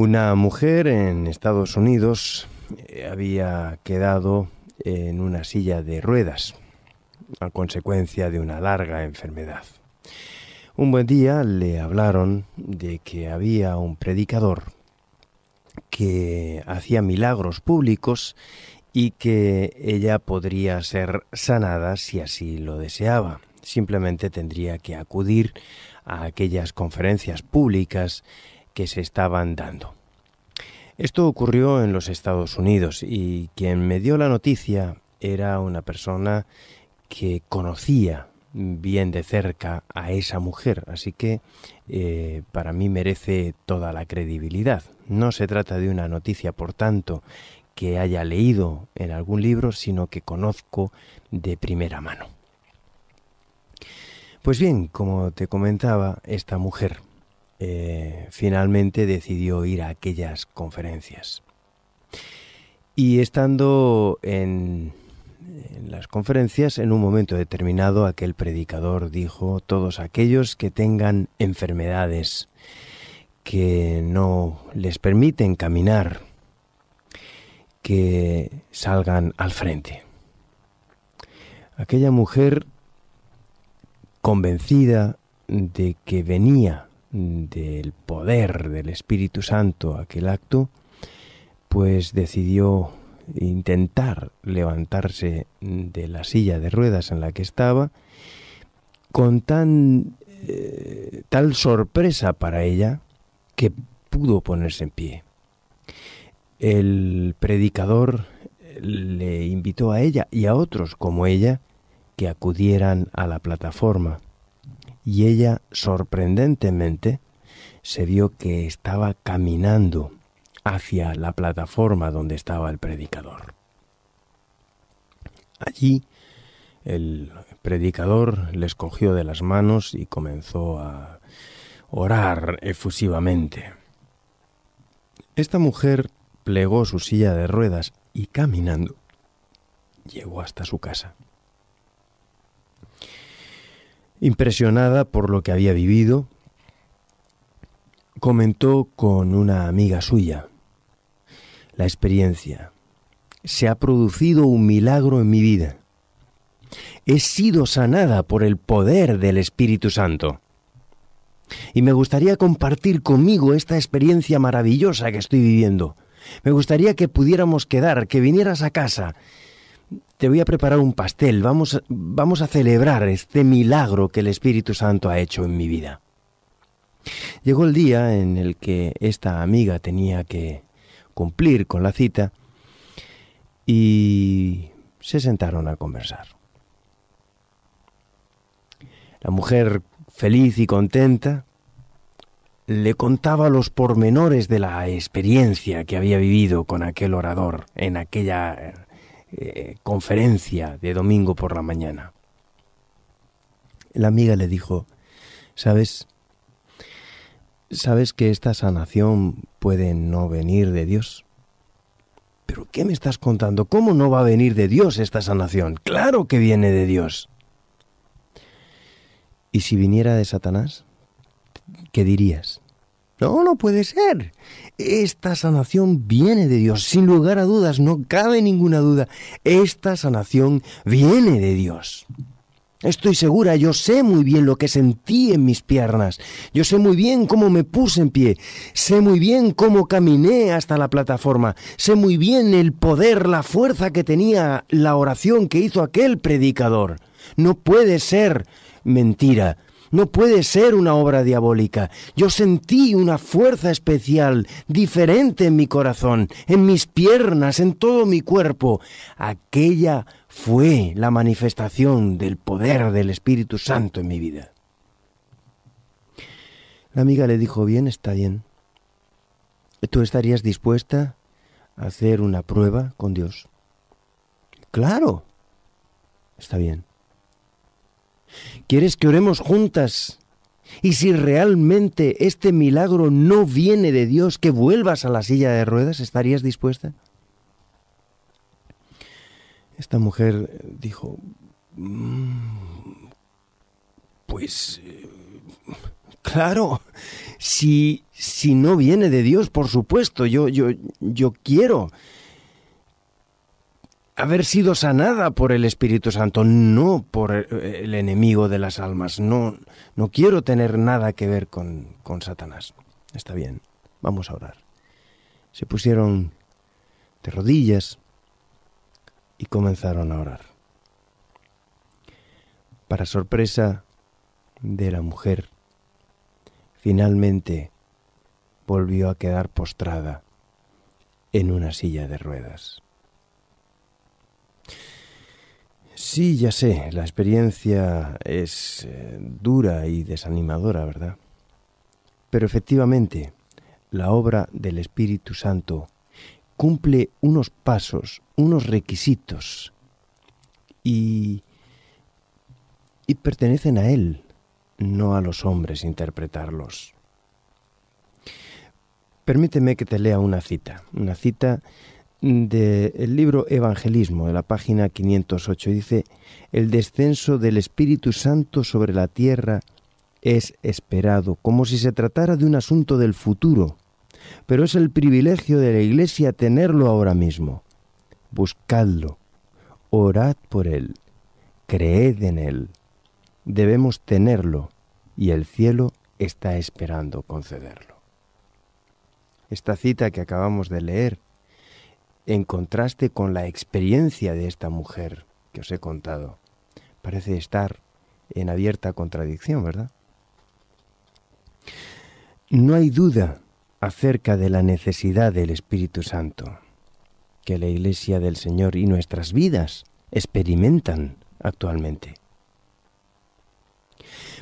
Una mujer en Estados Unidos eh, había quedado en una silla de ruedas a consecuencia de una larga enfermedad. Un buen día le hablaron de que había un predicador que hacía milagros públicos y que ella podría ser sanada si así lo deseaba. Simplemente tendría que acudir a aquellas conferencias públicas que se estaban dando. Esto ocurrió en los Estados Unidos y quien me dio la noticia era una persona que conocía bien de cerca a esa mujer, así que eh, para mí merece toda la credibilidad. No se trata de una noticia, por tanto, que haya leído en algún libro, sino que conozco de primera mano. Pues bien, como te comentaba, esta mujer eh, finalmente decidió ir a aquellas conferencias. Y estando en, en las conferencias, en un momento determinado, aquel predicador dijo, todos aquellos que tengan enfermedades que no les permiten caminar, que salgan al frente. Aquella mujer convencida de que venía del poder del Espíritu Santo aquel acto, pues decidió intentar levantarse de la silla de ruedas en la que estaba con tan eh, tal sorpresa para ella que pudo ponerse en pie. El predicador le invitó a ella y a otros como ella que acudieran a la plataforma y ella sorprendentemente se vio que estaba caminando hacia la plataforma donde estaba el predicador. Allí el predicador les cogió de las manos y comenzó a orar efusivamente. Esta mujer plegó su silla de ruedas y caminando llegó hasta su casa. Impresionada por lo que había vivido, comentó con una amiga suya la experiencia. Se ha producido un milagro en mi vida. He sido sanada por el poder del Espíritu Santo. Y me gustaría compartir conmigo esta experiencia maravillosa que estoy viviendo. Me gustaría que pudiéramos quedar, que vinieras a casa. Te voy a preparar un pastel. Vamos, vamos a celebrar este milagro que el Espíritu Santo ha hecho en mi vida. Llegó el día en el que esta amiga tenía que cumplir con la cita y se sentaron a conversar. La mujer, feliz y contenta, le contaba los pormenores de la experiencia que había vivido con aquel orador en aquella eh, conferencia de domingo por la mañana. La amiga le dijo, ¿sabes? ¿Sabes que esta sanación puede no venir de Dios? ¿Pero qué me estás contando? ¿Cómo no va a venir de Dios esta sanación? Claro que viene de Dios. ¿Y si viniera de Satanás? ¿Qué dirías? No, no puede ser. Esta sanación viene de Dios, sin lugar a dudas, no cabe ninguna duda. Esta sanación viene de Dios. Estoy segura, yo sé muy bien lo que sentí en mis piernas, yo sé muy bien cómo me puse en pie, sé muy bien cómo caminé hasta la plataforma, sé muy bien el poder, la fuerza que tenía la oración que hizo aquel predicador. No puede ser mentira, no puede ser una obra diabólica. Yo sentí una fuerza especial, diferente en mi corazón, en mis piernas, en todo mi cuerpo. Aquella fue la manifestación del poder del Espíritu Santo en mi vida. La amiga le dijo, bien, está bien. ¿Tú estarías dispuesta a hacer una prueba con Dios? Claro. Está bien. ¿Quieres que oremos juntas? Y si realmente este milagro no viene de Dios, que vuelvas a la silla de ruedas, ¿estarías dispuesta? Esta mujer dijo, mm, pues Claro, si, si no viene de Dios, por supuesto, yo, yo, yo quiero haber sido sanada por el Espíritu Santo, no por el enemigo de las almas. No, no quiero tener nada que ver con, con Satanás. Está bien, vamos a orar. Se pusieron de rodillas y comenzaron a orar. Para sorpresa de la mujer, finalmente volvió a quedar postrada en una silla de ruedas. Sí, ya sé, la experiencia es eh, dura y desanimadora, ¿verdad? Pero efectivamente, la obra del Espíritu Santo cumple unos pasos, unos requisitos y, y pertenecen a Él, no a los hombres interpretarlos. Permíteme que te lea una cita, una cita del libro Evangelismo, de la página 508, dice, el descenso del Espíritu Santo sobre la tierra es esperado, como si se tratara de un asunto del futuro, pero es el privilegio de la Iglesia tenerlo ahora mismo. Buscadlo, orad por él, creed en él. Debemos tenerlo y el cielo está esperando concederlo. Esta cita que acabamos de leer en contraste con la experiencia de esta mujer que os he contado. Parece estar en abierta contradicción, ¿verdad? No hay duda acerca de la necesidad del Espíritu Santo que la Iglesia del Señor y nuestras vidas experimentan actualmente.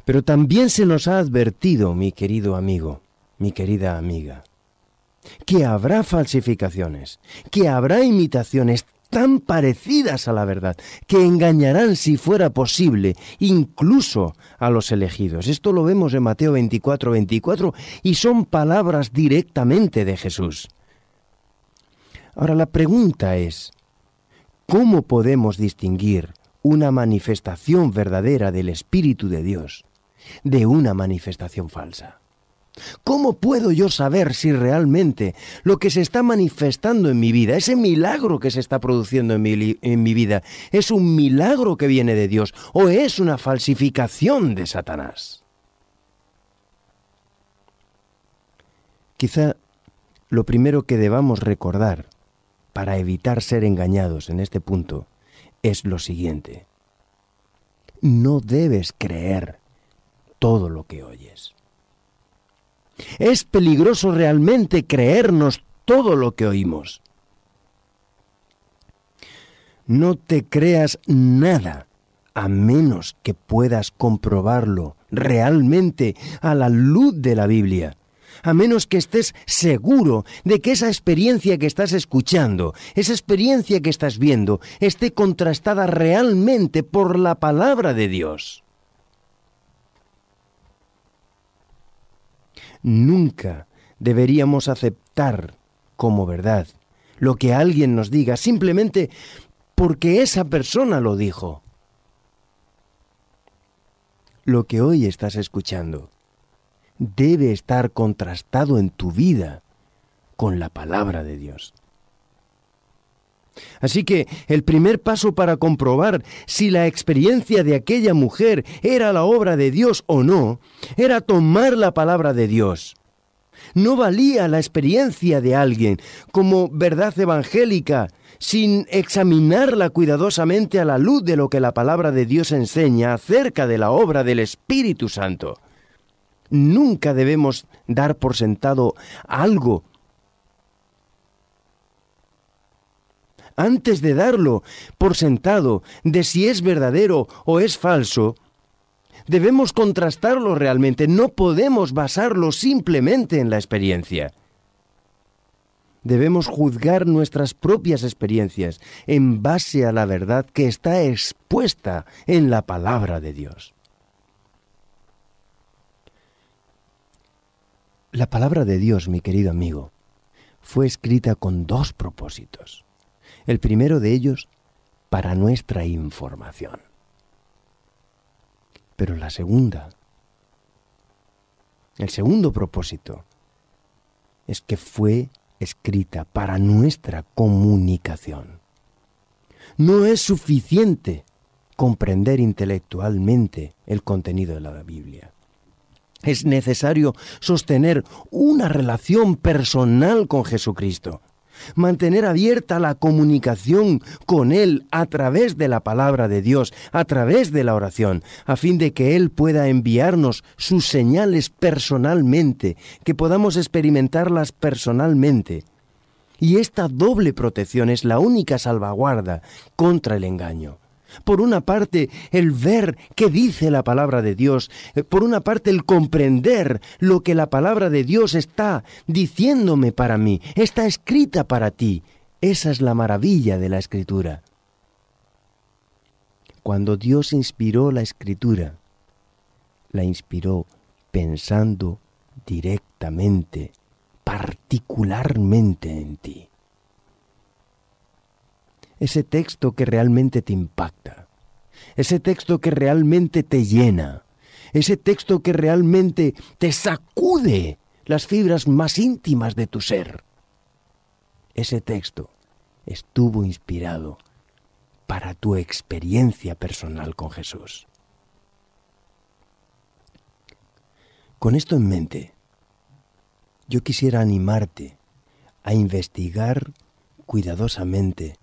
Pero también se nos ha advertido, mi querido amigo, mi querida amiga, que habrá falsificaciones, que habrá imitaciones tan parecidas a la verdad, que engañarán si fuera posible, incluso a los elegidos. Esto lo vemos en Mateo 24, 24, y son palabras directamente de Jesús. Ahora la pregunta es, ¿cómo podemos distinguir una manifestación verdadera del Espíritu de Dios de una manifestación falsa? ¿Cómo puedo yo saber si realmente lo que se está manifestando en mi vida, ese milagro que se está produciendo en mi, vida, es un milagro que viene de Dios o es una falsificación de Satanás? Quizá lo primero que debamos recordar para evitar ser engañados en este punto es lo siguiente. No debes creer todo lo que oyes. Es peligroso realmente creernos todo lo que oímos. No te creas nada a menos que puedas comprobarlo realmente a la luz de la Biblia, a menos que estés seguro de que esa experiencia que estás escuchando, esa experiencia que estás viendo, esté contrastada realmente por la palabra de Dios. Nunca deberíamos aceptar como verdad lo que alguien nos diga simplemente porque esa persona lo dijo. Lo que hoy estás escuchando debe estar contrastado en tu vida con la palabra de Dios. Así que el primer paso para comprobar si la experiencia de aquella mujer era la obra de Dios o no, era tomar la palabra de Dios. No valía la experiencia de alguien como verdad evangélica sin examinarla cuidadosamente a la luz de lo que la palabra de Dios enseña acerca de la obra del Espíritu Santo. Nunca debemos dar por sentado algo antes de darlo por sentado de si es verdadero o es falso, debemos contrastarlo realmente, no podemos basarlo simplemente en la experiencia. Debemos juzgar nuestras propias experiencias en base a la verdad que está expuesta en la palabra de Dios. La palabra de Dios, mi querido amigo, fue escrita con dos propósitos. El primero de ellos, para nuestra información. Pero la segunda, El segundo propósito es que fue escrita para nuestra comunicación. No es suficiente comprender intelectualmente el contenido de la Biblia. Es necesario sostener una relación personal con Jesucristo, mantener abierta la comunicación con Él a través de la palabra de Dios, a través de la oración, a fin de que Él pueda enviarnos sus señales personalmente, que podamos experimentarlas personalmente. Y esta doble protección es la única salvaguarda contra el engaño. Por una parte, el ver qué dice la palabra de Dios. Eh, por una parte, el comprender lo que la palabra de Dios está diciéndome para mí. Está escrita para ti. Esa es la maravilla de la escritura. Cuando Dios inspiró la escritura, la inspiró pensando directamente, particularmente en ti ese texto que realmente te impacta, ese texto que realmente te llena, ese texto que realmente te sacude las fibras más íntimas de tu ser. Ese texto estuvo inspirado para tu experiencia personal con Jesús. Con esto en mente, yo quisiera animarte a investigar cuidadosamente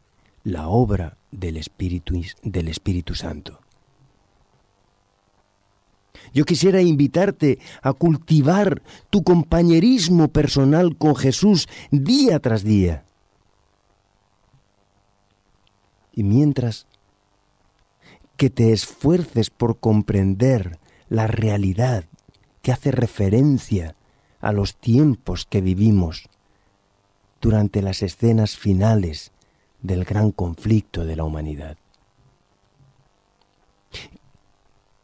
la obra del Espíritu, del Espíritu Santo. Yo quisiera invitarte a cultivar tu compañerismo personal con Jesús día tras día. Y mientras que te esfuerces por comprender la realidad que hace referencia a los tiempos que vivimos durante las escenas finales del gran conflicto de la humanidad.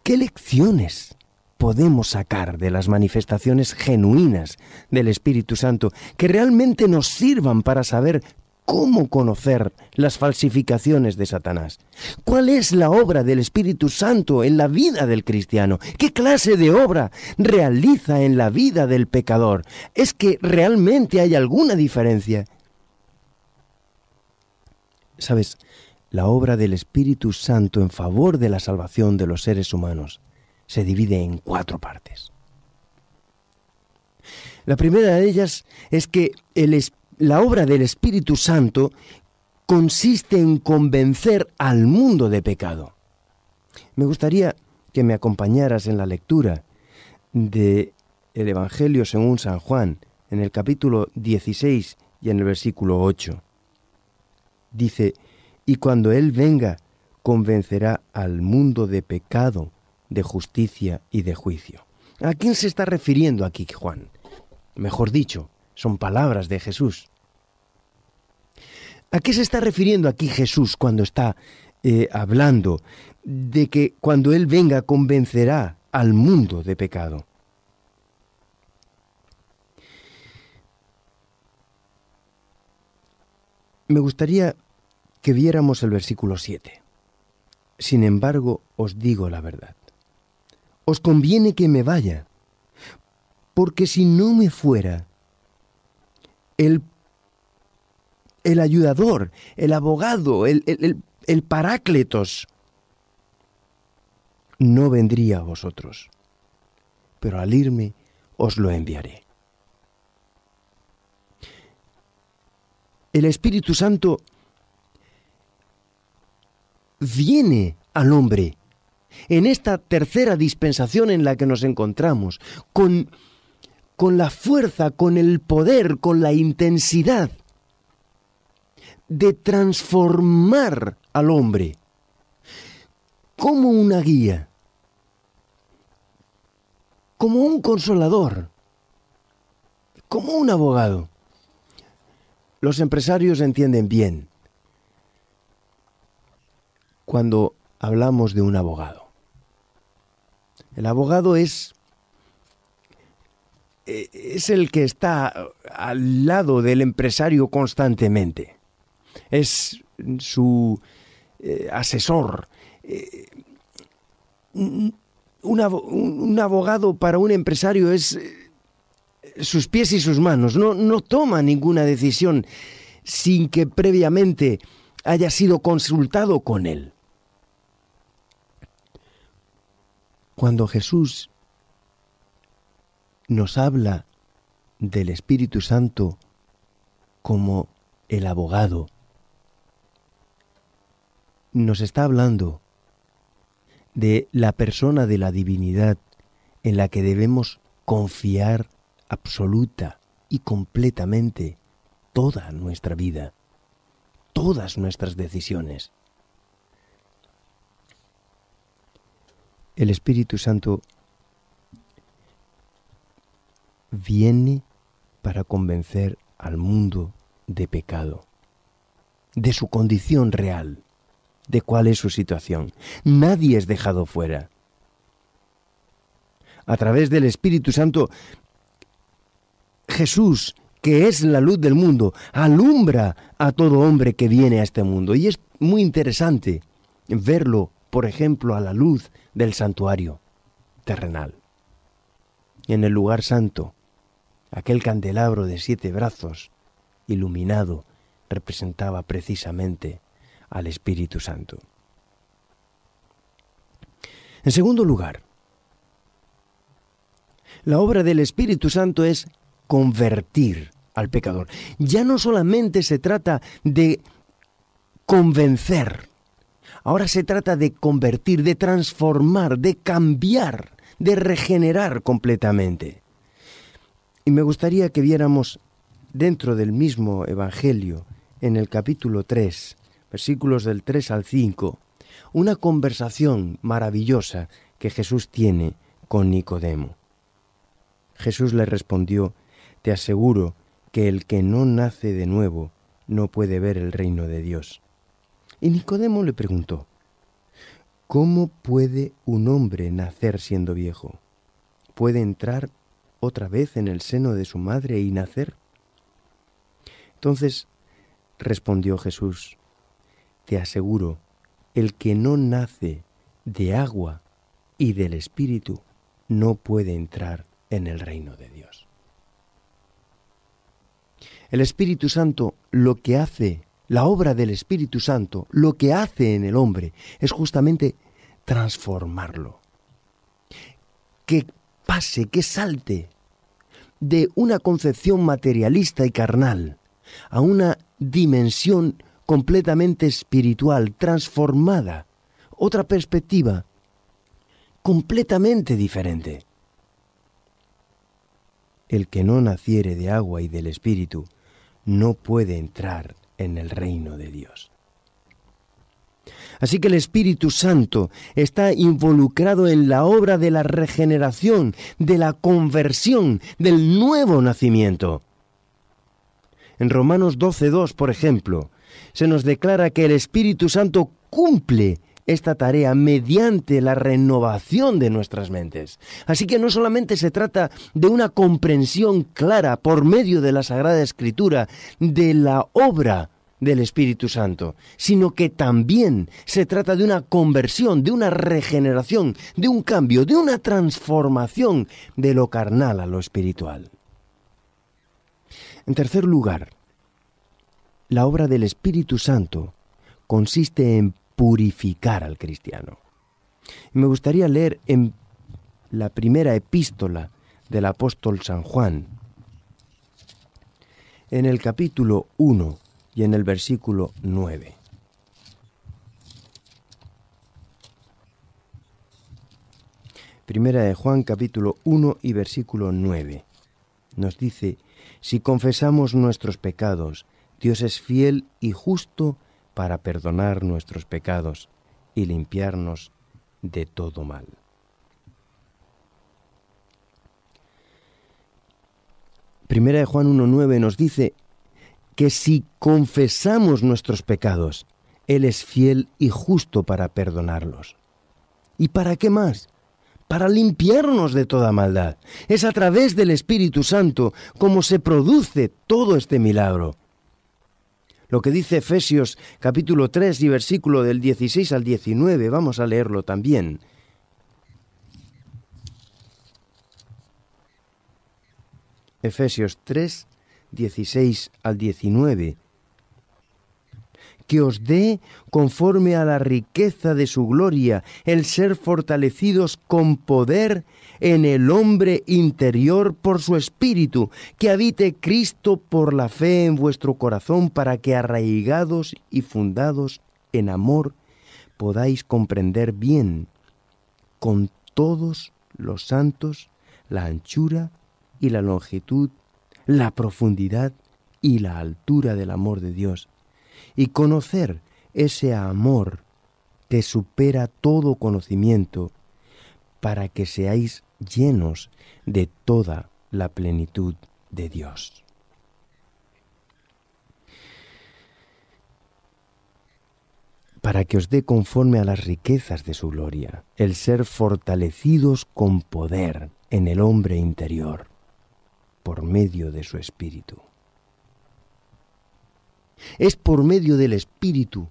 ¿Qué lecciones podemos sacar de las manifestaciones genuinas del Espíritu Santo que realmente nos sirvan para saber cómo conocer las falsificaciones de Satanás. ¿Cuál es la obra del Espíritu Santo en la vida del cristiano? ¿Qué clase de obra realiza en la vida del pecador? ¿Es que realmente hay alguna diferencia? Sabes, la obra del Espíritu Santo en favor de la salvación de los seres humanos se divide en cuatro partes. La primera de ellas es que la obra del Espíritu Santo consiste en convencer al mundo de pecado. Me gustaría que me acompañaras en la lectura de el Evangelio según San Juan, en el capítulo 16 y en el versículo 8 dice, y cuando Él venga, convencerá al mundo de pecado, de justicia y de juicio. ¿A quién se está refiriendo aquí Juan? Mejor dicho, son palabras de Jesús. ¿A qué se está refiriendo aquí Jesús cuando está eh, hablando de que cuando Él venga convencerá al mundo de pecado? Me gustaría que viéramos el versículo 7. Sin embargo, os digo la verdad. Os conviene que me vaya, porque si no me fuera, el, el ayudador, el abogado, el, el, el parácletos, no vendría a vosotros, pero al irme os lo enviaré. el Espíritu Santo viene al hombre en esta tercera dispensación en la que nos encontramos, con, con la fuerza, con el poder, con la intensidad de transformar al hombre como una guía, como un consolador, como un abogado. Los empresarios entienden bien cuando hablamos de un abogado. El abogado es eh, es el que está al lado del empresario constantemente. Es su eh, asesor. Eh, un, abogado para un empresario es sus pies y sus manos, no, no toma ninguna decisión sin que previamente haya sido consultado con él. Cuando Jesús nos habla del Espíritu Santo como el abogado, nos está hablando de la persona de la divinidad en la que debemos confiar absoluta y completamente toda nuestra vida, todas nuestras decisiones. El Espíritu Santo viene para convencer al mundo de pecado, de su condición real, de cuál es su situación. Nadie es dejado fuera. A través del Espíritu Santo, Jesús, que es la luz del mundo, alumbra a todo hombre que viene a este mundo. Y es muy interesante verlo, por ejemplo, a la luz del santuario terrenal. En el lugar santo, aquel candelabro de siete brazos, iluminado, representaba precisamente al Espíritu Santo. En segundo lugar, la obra del Espíritu Santo es convertir al pecador. Ya no solamente se trata de convencer, ahora se trata de convertir, de transformar, de cambiar, de regenerar completamente. Y me gustaría que viéramos dentro del mismo Evangelio, en el capítulo 3, versículos del 3 al 5, una conversación maravillosa que Jesús tiene con Nicodemo. Jesús le respondió, Te aseguro que el que no nace de nuevo no puede ver el reino de Dios. Y Nicodemo le preguntó, ¿Cómo puede un hombre nacer siendo viejo? ¿Puede entrar otra vez en el seno de su madre y nacer? Entonces respondió Jesús, te aseguro, el que no nace de agua y del Espíritu no puede entrar en el reino de Dios. El Espíritu Santo lo que hace, la obra del Espíritu Santo, lo que hace en el hombre es justamente transformarlo. Que pase, que salte de una concepción materialista y carnal a una dimensión completamente espiritual, transformada, otra perspectiva completamente diferente. El que no naciere de agua y del Espíritu no puede entrar en el reino de Dios. Así que el Espíritu Santo está involucrado en la obra de la regeneración, de la conversión, del nuevo nacimiento. En Romanos 12.2, por ejemplo, se nos declara que el Espíritu Santo cumple esta tarea mediante la renovación de nuestras mentes. Así que no solamente se trata de una comprensión clara por medio de la Sagrada Escritura de la obra del Espíritu Santo, sino que también se trata de una conversión, de una regeneración, de un cambio, de una transformación de lo carnal a lo espiritual. En tercer lugar, la obra del Espíritu Santo consiste en purificar al cristiano. me gustaría leer en la primera epístola del apóstol San Juan, en el capítulo 1 y en el versículo 9. Primera de Juan capítulo 1 y versículo 9. Nos dice, si confesamos nuestros pecados, Dios es fiel y justo para perdonar nuestros pecados y limpiarnos de todo mal. Primera de Juan 1.9 nos dice que si confesamos nuestros pecados, Él es fiel y justo para perdonarlos. ¿Y para qué más? Para limpiarnos de toda maldad. Es a través del Espíritu Santo como se produce todo este milagro lo que dice Efesios capítulo 3 y versículo del 16 al 19. Vamos a leerlo también. Efesios 3, 16 al 19, que os dé, conforme a la riqueza de su gloria, el ser fortalecidos con poder en el hombre interior por su espíritu, que habite Cristo por la fe en vuestro corazón, para que arraigados y fundados en amor podáis comprender bien con todos los santos la anchura y la longitud, la profundidad y la altura del amor de Dios. Y conocer ese amor que supera todo conocimiento para que seáis llenos de toda la plenitud de Dios. para que os dé conforme a las riquezas de su gloria, el ser fortalecidos con poder en el hombre interior, por medio de su espíritu. Es por medio del Espíritu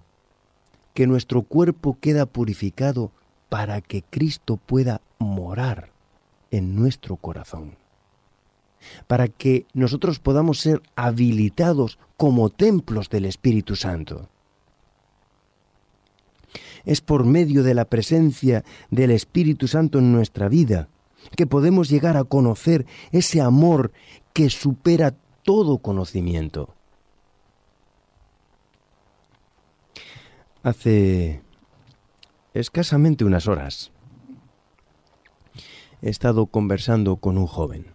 que nuestro cuerpo queda purificado para que Cristo pueda morar en nuestro corazón, para que nosotros podamos ser habilitados como templos del Espíritu Santo. Es por medio de la presencia del Espíritu Santo en nuestra vida que podemos llegar a conocer ese amor que supera todo conocimiento Hace escasamente unas horas he estado conversando con un joven.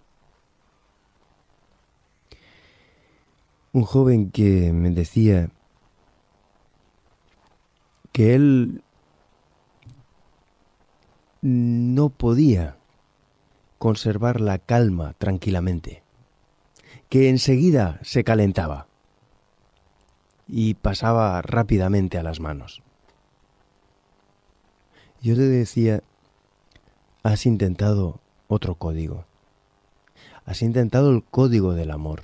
Un joven que me decía que él no podía conservar la calma tranquilamente, que enseguida se calentaba y pasaba rápidamente a las manos. Yo le decía, has intentado otro código. Has intentado el código del amor.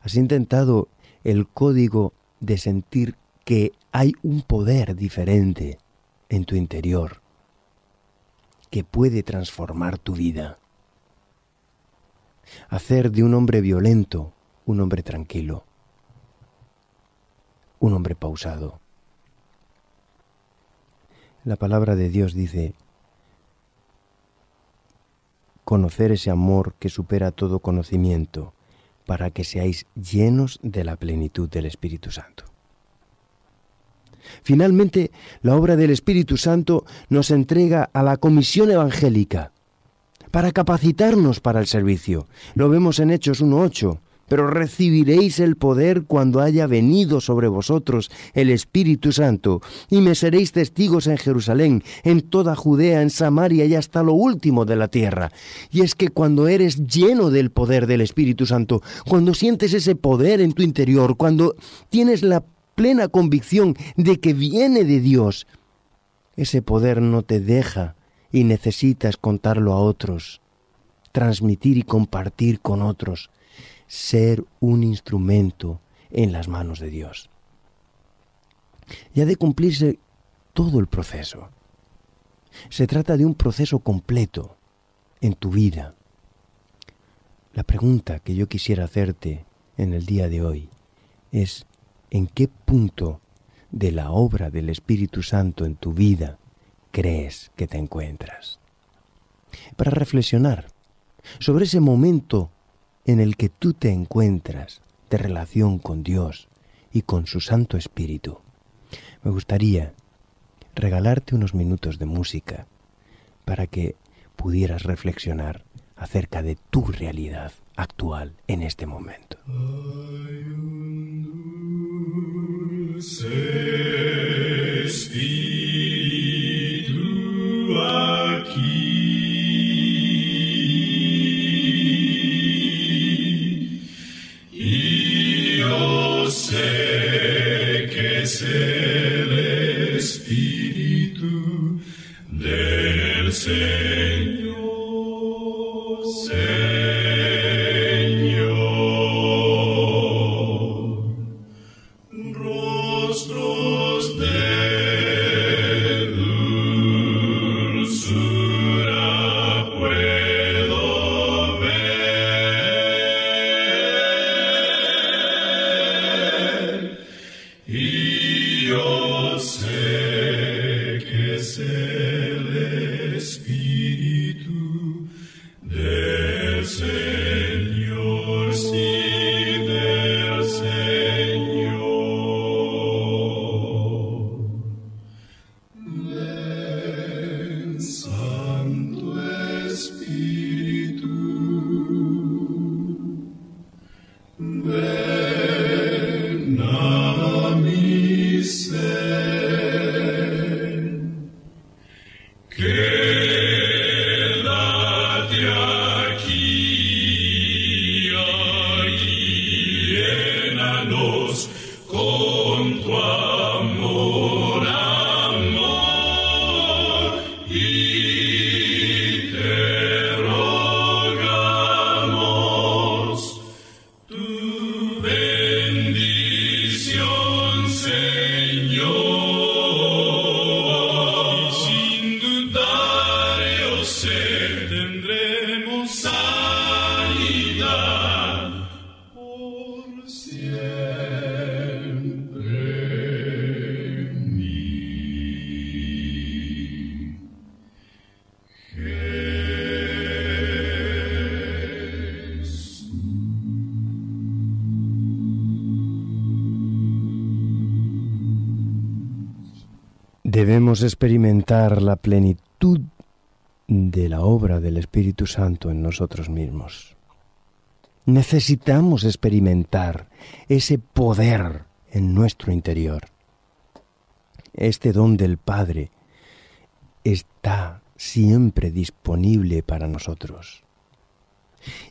Has intentado el código de sentir que hay un poder diferente en tu interior que puede transformar tu vida. Hacer de un hombre violento un hombre tranquilo un hombre pausado. La palabra de Dios dice, conocer ese amor que supera todo conocimiento, para que seáis llenos de la plenitud del Espíritu Santo. Finalmente, la obra del Espíritu Santo nos entrega a la comisión evangélica para capacitarnos para el servicio. Lo vemos en Hechos 1.8 pero recibiréis el poder cuando haya venido sobre vosotros el Espíritu Santo, y me seréis testigos en Jerusalén, en toda Judea, en Samaria y hasta lo último de la tierra. Y es que cuando eres lleno del poder del Espíritu Santo, cuando sientes ese poder en tu interior, cuando tienes la plena convicción de que viene de Dios, ese poder no te deja y necesitas contarlo a otros, transmitir y compartir con otros ser un instrumento en las manos de Dios. Y ha de cumplirse todo el proceso. Se trata de un proceso completo en tu vida. La pregunta que yo quisiera hacerte en el día de hoy es ¿en qué punto de la obra del Espíritu Santo en tu vida crees que te encuentras? Para reflexionar sobre ese momento en el que tú te encuentras de relación con Dios y con su Santo Espíritu, me gustaría regalarte unos minutos de música para que pudieras reflexionar acerca de tu realidad actual en este momento. say. Experimentar la plenitud de la obra del Espíritu Santo en nosotros mismos. Necesitamos experimentar ese poder en nuestro interior. Este don del Padre está siempre disponible para nosotros.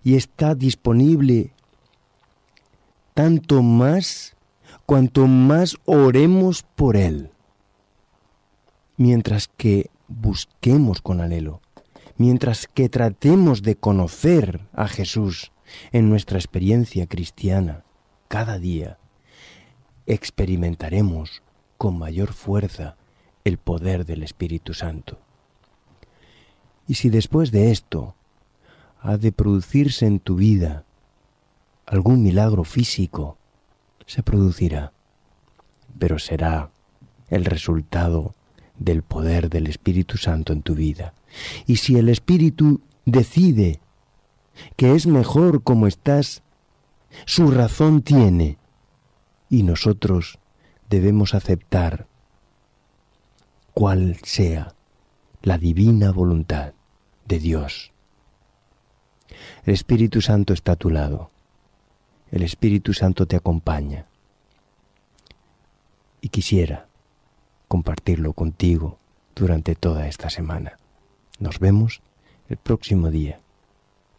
Y está disponible tanto más cuanto más oremos por Él. Mientras que busquemos con anhelo, mientras que tratemos de conocer a Jesús en nuestra experiencia cristiana cada día, experimentaremos con mayor fuerza el poder del Espíritu Santo. Y si después de esto ha de producirse en tu vida algún milagro físico, se producirá, pero será el resultado del poder del Espíritu Santo en tu vida. Y si el Espíritu decide que es mejor como estás, su razón tiene, y nosotros debemos aceptar cuál sea la divina voluntad de Dios. El Espíritu Santo está a tu lado. El Espíritu Santo te acompaña. Y quisiera compartirlo contigo durante toda esta semana. Nos vemos el próximo día,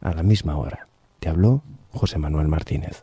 a la misma hora. Te habló José Manuel Martínez.